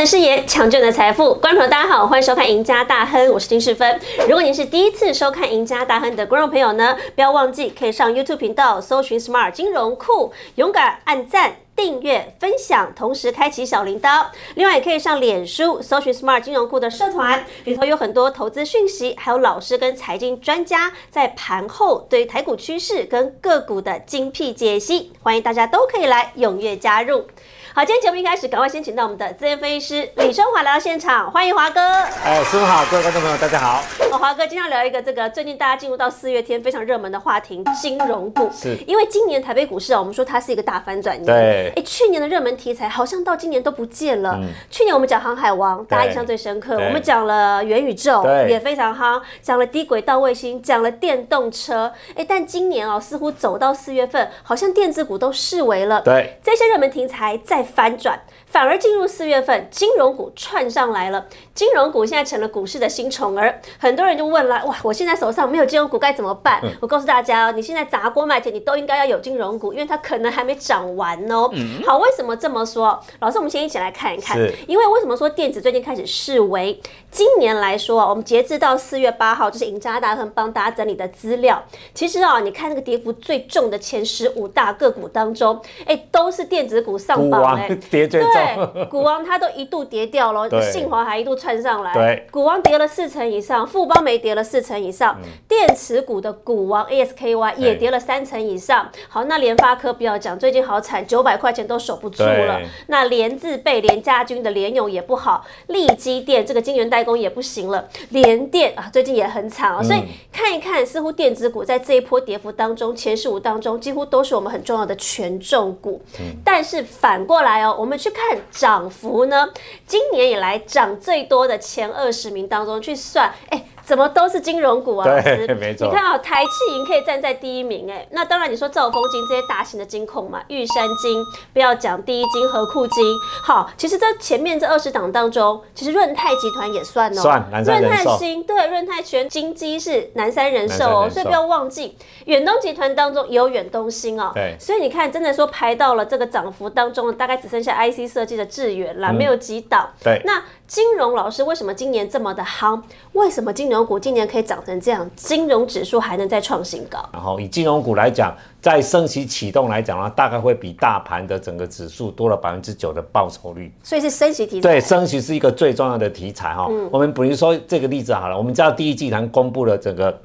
的视野，抢救你的财富。观众朋友，大家好，欢迎收看《赢家大亨》，我是金世芬。如果您是第一次收看《赢家大亨》的观众朋友呢，不要忘记可以上 YouTube 频道搜寻 Smart 金融库，勇敢按赞。订阅、分享，同时开启小铃铛。另外，也可以上脸书搜寻 Smart 金融库的社团，里头有很多投资讯息，还有老师跟财经专家在盘后对台股趋势跟个股的精辟解析，欢迎大家都可以来踊跃加入。好，今天节目一开始，赶快先请到我们的资深分析师李春华来到现场，欢迎华哥。哎，师傅好，各位观众朋友，大家好。哦，华哥，今天要聊一个这个最近大家进入到四月天非常热门的话题——金融股。是，因为今年台北股市啊，我们说它是一个大反转年。对。哎，去年的热门题材好像到今年都不见了。嗯。去年我们讲航海王，大家印象最深刻。我们讲了元宇宙，也非常夯。讲了低轨道卫星，讲了电动车。哎，但今年哦，似乎走到四月份，好像电子股都视为了。对。这些热门题材在反转。反而进入四月份，金融股串上来了。金融股现在成了股市的新宠儿，很多人就问了：哇，我现在手上没有金融股该怎么办？我告诉大家哦，你现在砸锅卖铁，你都应该要有金融股，因为它可能还没涨完哦。好，为什么这么说？老师，我们先一起来看一看。因为为什么说电子最近开始示威？今年来说，我们截至到四月八号，就是赢家大亨帮大家整理的资料。其实啊，你看那个跌幅最重的前十五大个股当中，哎，都是电子股上榜哎，跌最重。对，股王它都一度跌掉了，信华还一度窜上来。对，股王跌了四成以上，富邦没跌了四成以上，电池股的股王 ASKY 也跌了三成以上。好，那联发科不要讲，最近好惨，九百块钱都守不住了。那联字倍、联家军的联勇也不好，利基电这个晶圆代工也不行了，联电啊最近也很惨啊。所以看一看，似乎电子股在这一波跌幅当中，前十五当中几乎都是我们很重要的权重股。但是反过来哦，我们去看。涨幅呢？今年以来涨最多的前二十名当中去算，哎。怎么都是金融股啊？对，没错。你看啊，台气银可以站在第一名，哎，那当然你说兆丰金这些大型的金控嘛，玉山金不要讲，第一金和库金。好，其实，在前面这二十档当中，其实润泰集团也算哦，算南山人寿。对，润泰全金基是南山人寿哦，所以不要忘记，远东集团当中也有远东新哦。对，所以你看，真的说排到了这个涨幅当中，大概只剩下 IC 设计的智远啦，没有几档。对，那金融老师为什么今年这么的夯？为什么金融？股今年可以涨成这样，金融指数还能再创新高。然后以金融股来讲，在升息启动来讲呢，大概会比大盘的整个指数多了百分之九的报酬率。所以是升息题材。对，升息是一个最重要的题材哈。我们比如说这个例子好了，我们知道第一季团公布了整个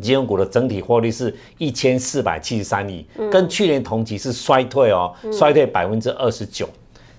金融股的整体获利是一千四百七十三亿，跟去年同期是衰退哦，衰退百分之二十九。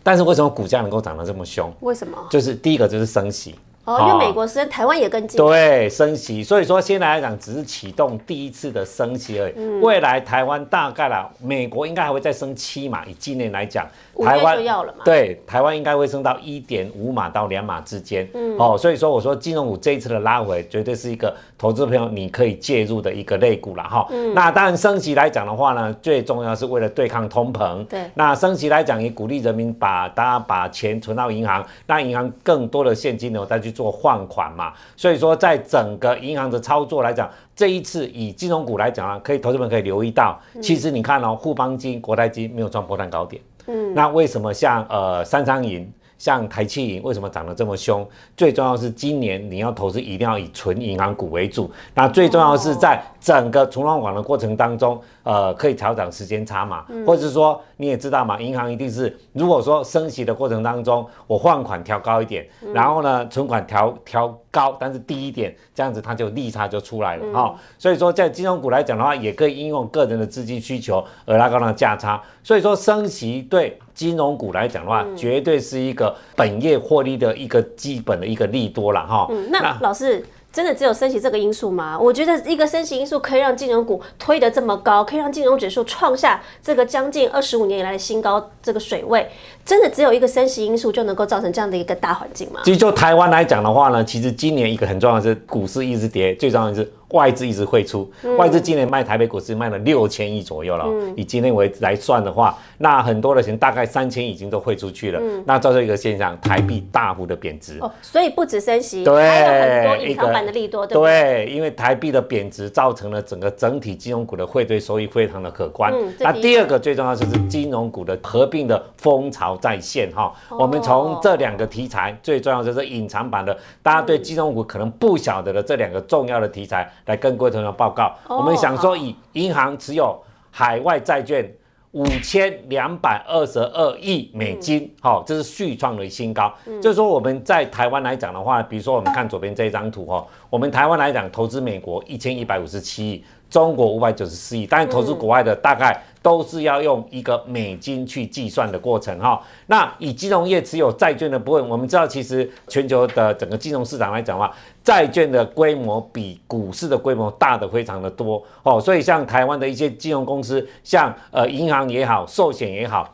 但是为什么股价能够涨得这么凶？为什么？就是第一个就是升息。哦，因为美国升，台湾也跟进。对，升息，所以说现在来讲只是启动第一次的升息而已。未来台湾大概啦，美国应该还会再升七码。以今年来讲，台湾就要了嘛。对，台湾应该会升到一点五码到两码之间。嗯，哦，所以说我说金融股这一次的拉回，绝对是一个投资朋友你可以介入的一个类股了哈。嗯，那当然升息来讲的话呢，最重要是为了对抗通膨。对，那升息来讲也鼓励人民把大家把钱存到银行，让银行更多的现金流再去。做换款嘛，所以说在整个银行的操作来讲，这一次以金融股来讲啊，可以投资们可以留意到，其实你看哦，富邦金、国泰金没有创波段高点，嗯，那为什么像呃三商银、像台气银为什么涨得这么凶？最重要是今年你要投资一定要以纯银行股为主，那最重要是在整个存放款的过程当中。呃，可以调整时间差嘛，或者是说你也知道嘛，银行一定是如果说升息的过程当中，我换款调高一点，然后呢存款调调高，但是低一点，这样子它就利差就出来了哈。所以说在金融股来讲的话，也可以应用个人的资金需求而拉高那个价差。所以说升息对金融股来讲的话，绝对是一个本业获利的一个基本的一个利多了哈。那老师。真的只有升息这个因素吗？我觉得一个升息因素可以让金融股推得这么高，可以让金融指数创下这个将近二十五年以来的新高这个水位，真的只有一个升息因素就能够造成这样的一个大环境吗？其实就台湾来讲的话呢，其实今年一个很重要的是股市一直跌，最重要的是。外资一直汇出，外资今年卖台北股市卖了六千亿左右了。以今天为来算的话，那很多的钱大概三千已经都汇出去了。那造成一个现象，台币大幅的贬值。哦，所以不止升息，还有很多隐藏版的利多，对不对？对，因为台币的贬值造成了整个整体金融股的汇兑收益非常的可观。那第二个最重要就是金融股的合并的风潮再现哈。我们从这两个题材，最重要就是隐藏版的，大家对金融股可能不晓得的这两个重要的题材。来跟各位同学报告，我们想说以银行持有海外债券五千两百二十二亿美金，好，这是续创的新高。就是说我们在台湾来讲的话，比如说我们看左边这张图哈，我们台湾来讲投资美国一千一百五十七亿，中国五百九十四亿，但是投资国外的大概。都是要用一个美金去计算的过程哈。那以金融业持有债券的部分，我们知道其实全球的整个金融市场来讲的话，债券的规模比股市的规模大的非常的多哦。所以像台湾的一些金融公司，像呃银行也好，寿险也好。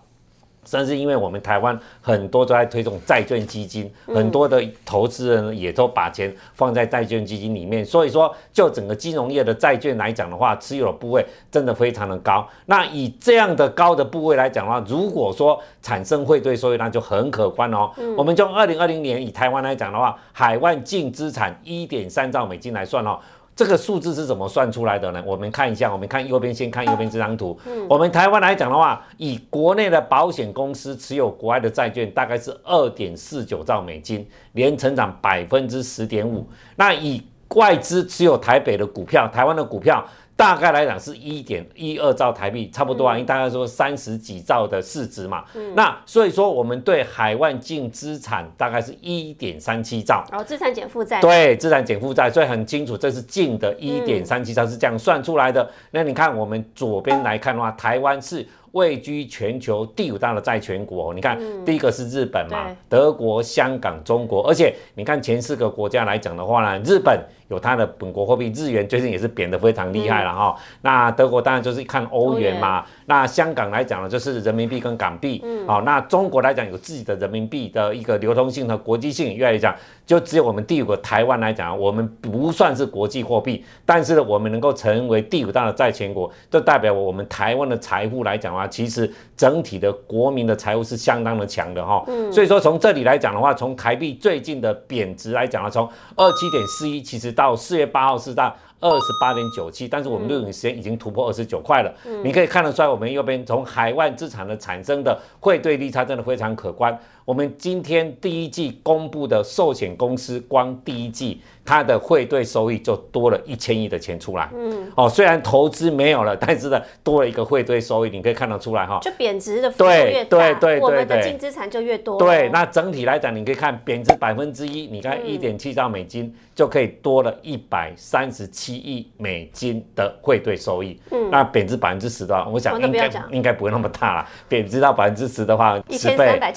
甚至因为我们台湾很多都在推动债券基金，很多的投资人也都把钱放在债券基金里面，所以说就整个金融业的债券来讲的话，持有的部位真的非常的高。那以这样的高的部位来讲的话，如果说产生汇兑收益，那就很可观哦。我们就二零二零年以台湾来讲的话，海外净资产一点三兆美金来算哦。这个数字是怎么算出来的呢？我们看一下，我们看右边，先看右边这张图。嗯，我们台湾来讲的话，以国内的保险公司持有国外的债券，大概是二点四九兆美金，年成长百分之十点五。那以外资持有台北的股票，台湾的股票。大概来讲是一点一二兆台币，差不多啊，因为大概说三十几兆的市值嘛。嗯。那所以说，我们对海外净资产大概是一点三七兆。然后资产减负债。对，资产减负债，所以很清楚，这是净的一点三七兆是这样算出来的。那你看，我们左边来看的话，台湾是位居全球第五大的债权国。你看，第一个是日本嘛，德国、香港、中国，而且你看前四个国家来讲的话呢，日本。有它的本国货币日元，最近也是贬得非常厉害了哈。那德国当然就是看欧元嘛。那香港来讲呢，就是人民币跟港币。嗯。好，那中国来讲有自己的人民币的一个流通性和国际性，越来越讲，就只有我们第五个台湾来讲，我们不算是国际货币，但是呢，我们能够成为第五大的债权国，就代表我们台湾的财富来讲的话，其实整体的国民的财富是相当的强的哈。嗯。所以说从这里来讲的话，从台币最近的贬值来讲呢，从二七点四一，其实。到四月八号是到二十八点九七，但是我们录影时间已经突破二十九块了。你可以看得出来，我们右边从海外资产的产生的汇兑利差真的非常可观。我们今天第一季公布的寿险公司，光第一季。它的汇兑收益就多了一千亿的钱出来，嗯，哦，虽然投资没有了，但是呢，多了一个汇兑收益，你可以看得出来哈，就贬值的幅度越大，我们的净资产就越多。对，那整体来讲，你可以看贬值百分之一，你看一点七兆美金就可以多了一百三十七亿美金的汇兑收益。嗯，那贬值百分之十的话，我想应该应该不会那么大了。贬值到百分之十的话，一千三百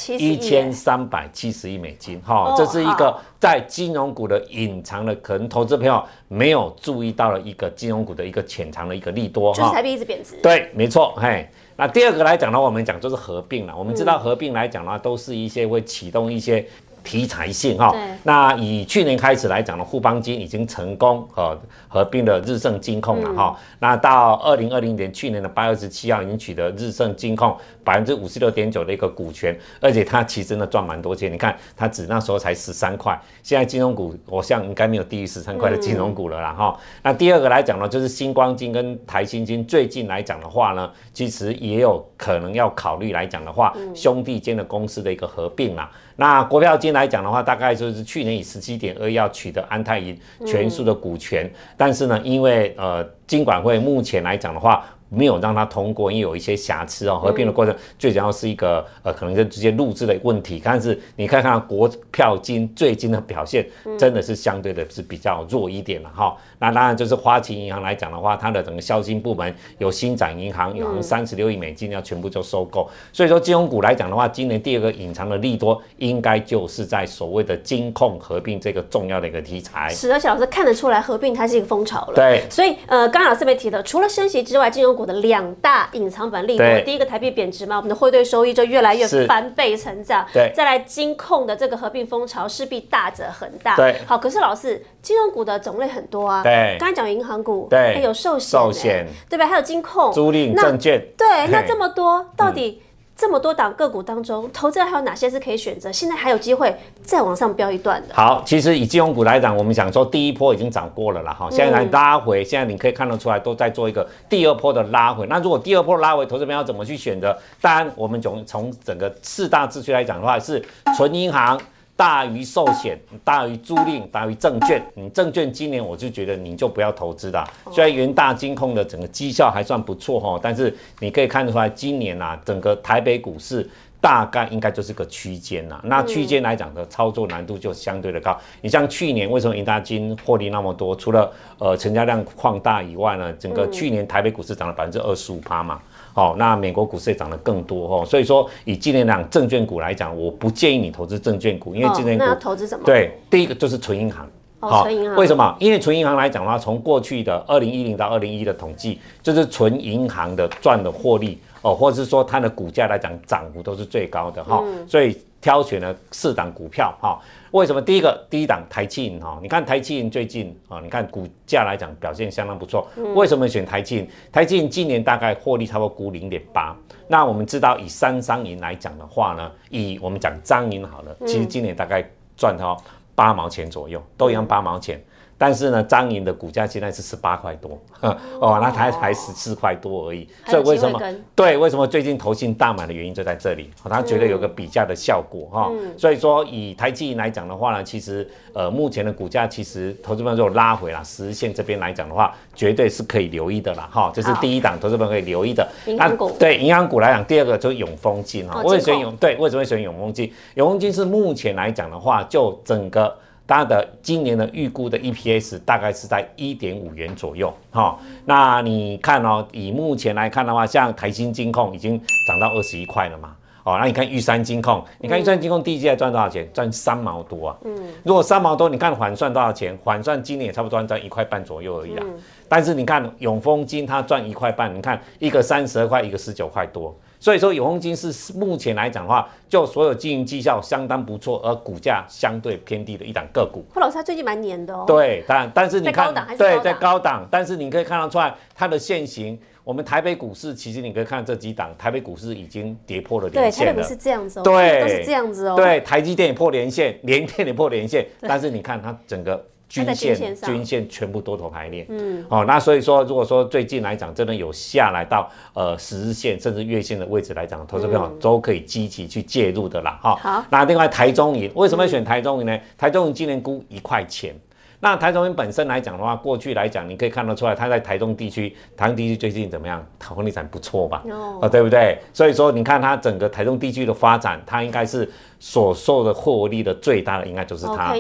七十亿美金，哈，这是一个在金融股的隐藏的。可能投资朋友没有注意到了一个金融股的一个潜藏的一个利多哈，就是台币一直贬值。对，没错，嘿。那第二个来讲呢，我们讲就是合并了。我们知道合并来讲呢，都是一些会启动一些。题材性哈，那以去年开始来讲呢，富邦金已经成功和合并了日盛金控了哈。那到二零二零年去年的八月十七号，已经取得日盛金控百分之五十六点九的一个股权，而且它其实真的赚蛮多钱。你看它只那时候才十三块，现在金融股我想应该没有低于十三块的金融股了啦哈。那第二个来讲呢，就是星光金跟台新金最近来讲的话呢，其实也有可能要考虑来讲的话，兄弟间的公司的一个合并啦。那国票金来讲的话，大概就是去年以十七点二要取得安泰银全数的股权，但是呢，因为呃，金管会目前来讲的话。没有让它通过，因为有一些瑕疵哦。合并的过程最主要是一个呃，可能是直接录制的问题。但是你看看国票金最近的表现，真的是相对的是比较弱一点了哈。那当然就是花旗银行来讲的话，它的整个销金部门有新展银行，有三十六亿美金要全部就收购。所以说金融股来讲的话，今年第二个隐藏的利多，应该就是在所谓的金控合并这个重要的一个题材。是，而且老师看得出来合并它是一个风潮了。对。所以呃，刚刚老师没提的，除了升息之外，金融股。股的两大隐藏版利多，第一个台币贬值嘛，我们的汇兑收益就越来越翻倍成长。对，再来金控的这个合并风潮势必大者恒大。对，好，可是老师，金融股的种类很多啊。对，刚才讲银行股，对，还有寿险，寿险，对吧？还有金控、租赁、证券。对，那这么多，到底？这么多档个股当中，投资人还有哪些是可以选择？现在还有机会再往上飙一段的。好，其实以金融股来讲，我们想说第一波已经涨过了啦，哈，现在来拉回，现在你可以看得出来都在做一个第二波的拉回。那如果第二波拉回，投资人要怎么去选择？当然，我们从从整个四大秩序来讲的话，是纯银行。大于寿险，大于租赁，大于证券。你证券今年我就觉得你就不要投资了。虽然元大金控的整个绩效还算不错哈，但是你可以看出来，今年呐，整个台北股市大概应该就是个区间呐。那区间来讲的操作难度就相对的高。你像去年为什么元大金获利那么多？除了呃成交量扩大以外呢，整个去年台北股市涨了百分之二十五趴嘛。好，那美国股市也涨得更多哦，所以说以今年讲证券股来讲，我不建议你投资证券股，因为今年股投资什么？对，第一个就是纯银行。好。为什么？因为纯银行来讲的话，从过去的二零一零到二零一的统计，就是纯银行的赚的获利哦，或者是说它的股价来讲涨幅都是最高的哈，所以挑选了四档股票哈。为什么第一个第一档台积银哈？你看台积银最近啊，你看股价来讲表现相当不错。为什么选台积银？台积银今年大概获利差不多估零点八。那我们知道以三商银来讲的话呢，以我们讲张银好了，其实今年大概赚到八毛钱左右，都一样八毛钱。但是呢，张营的股价现在是十八块多，哦，那它才十四块多而已。所以为什么？对，为什么最近投信大买的原因就在这里，它觉得有个比价的效果哈。所以说以台积银来讲的话呢，其实呃目前的股价其实投资者如果拉回了十日线这边来讲的话，绝对是可以留意的啦哈。这是第一档投资者可以留意的。银行股对银行股来讲，第二个就是永丰金哈。为什么永对？为什么选永丰金？永丰金是目前来讲的话，就整个。它的今年的预估的 EPS 大概是在一点五元左右，哈，那你看哦，以目前来看的话，像台新金控已经涨到二十一块了嘛，哦，那你看玉山金控，你看玉山金控第一季赚多少钱？赚三毛多啊，嗯，如果三毛多，你看缓算多少钱？缓算今年也差不多赚一块半左右而已啊，但是你看永丰金它赚一块半，你看一个三十二块，一个十九块多。所以说永丰金是目前来讲的话，就所有经营绩效相当不错，而股价相对偏低的一档个股。霍老师他最近蛮黏的哦。对，但但是你看，对，在高档，但是你可以看得出来它的线型。我们台北股市其实你可以看这几档，台北股市已经跌破了连线了。对，台北股市这样子哦。对，都是这样子哦。对，台积电也破连线，联电也破连线，但是你看它整个。均线均线全部多头排列，嗯，哦，那所以说，如果说最近来讲，真的有下来到呃十日线甚至月线的位置来讲，投资朋友都可以积极去介入的啦，哈。好，那另外台中银为什么要选台中银呢？台中银今年估一块钱。那台中本身来讲的话，过去来讲，你可以看得出来，它在台中地区，台中地区最近怎么样？房地产不错吧？哦，对不对？所以说，你看它整个台中地区的发展，它应该是所受的获利的最大的，应该就是它。可。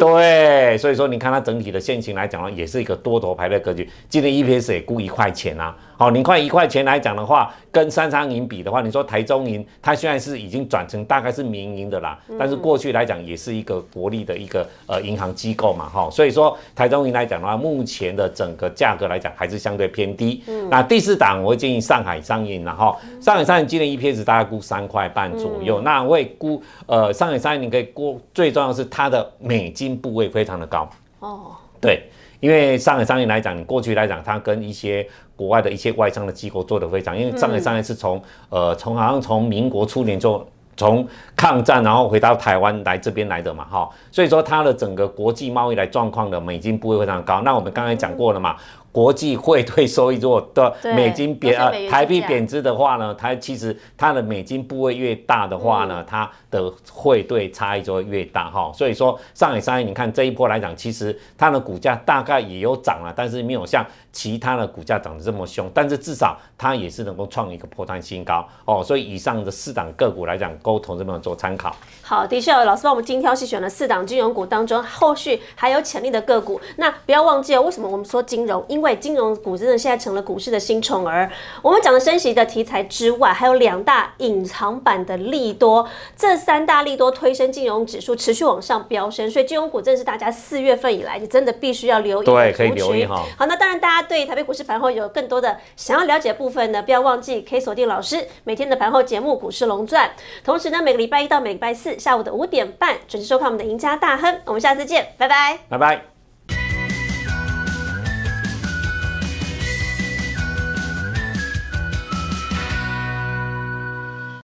对，所以说你看它整体的现形来讲呢，也是一个多头排列格局。今天 EPS 也估一块钱啊。好，你看一块钱来讲的话，跟三商银比的话，你说台中银，它现在是已经转成大概是民营的啦，但是过去来讲也是一个国力的一个呃银行机构嘛，哈，所以说台中银来讲的话，目前的整个价格来讲还是相对偏低。那第四档我会建议上海商银，然后上海商银今年 EPS 大概估三块半左右，那我会估呃上海商银你可以估，最重要是它的美金部位非常的高哦，对。因为上海商业来讲，你过去来讲，它跟一些国外的一些外商的机构做的非常，因为上海商业是从呃从好像从民国初年就从抗战然后回到台湾来这边来的嘛，哈，所以说它的整个国际贸易来状况的美金不会非常高。那我们刚才讲过了嘛。国际汇兑收益如果的美金贬呃台币贬值的话呢，它其实它的美金部位越大的话呢，它的汇兑差异就会越大哈。所以说上海商业，你看这一波来讲，其实它的股价大概也有涨了，但是没有像其他的股价涨得这么凶。但是至少它也是能够创一个破断新高哦。所以以上的四档个股来讲，沟通这边做参考。好，的确，老师帮我们精挑细选了四档金融股当中，后续还有潜力的个股。那不要忘记哦，为什么我们说金融？因为为金融股真的现在成了股市的新宠儿。我们讲的升息的题材之外，还有两大隐藏版的利多，这三大利多推升金融指数持续往上飙升，所以金融股真的是大家四月份以来你真的必须要留意对，可以留意哈。好，那当然大家对台北股市盘后有更多的想要了解部分呢，不要忘记可以锁定老师每天的盘后节目《股市龙钻》，同时呢，每个礼拜一到每个礼拜四下午的五点半准时收看我们的赢家大亨。我们下次见，拜拜，拜拜。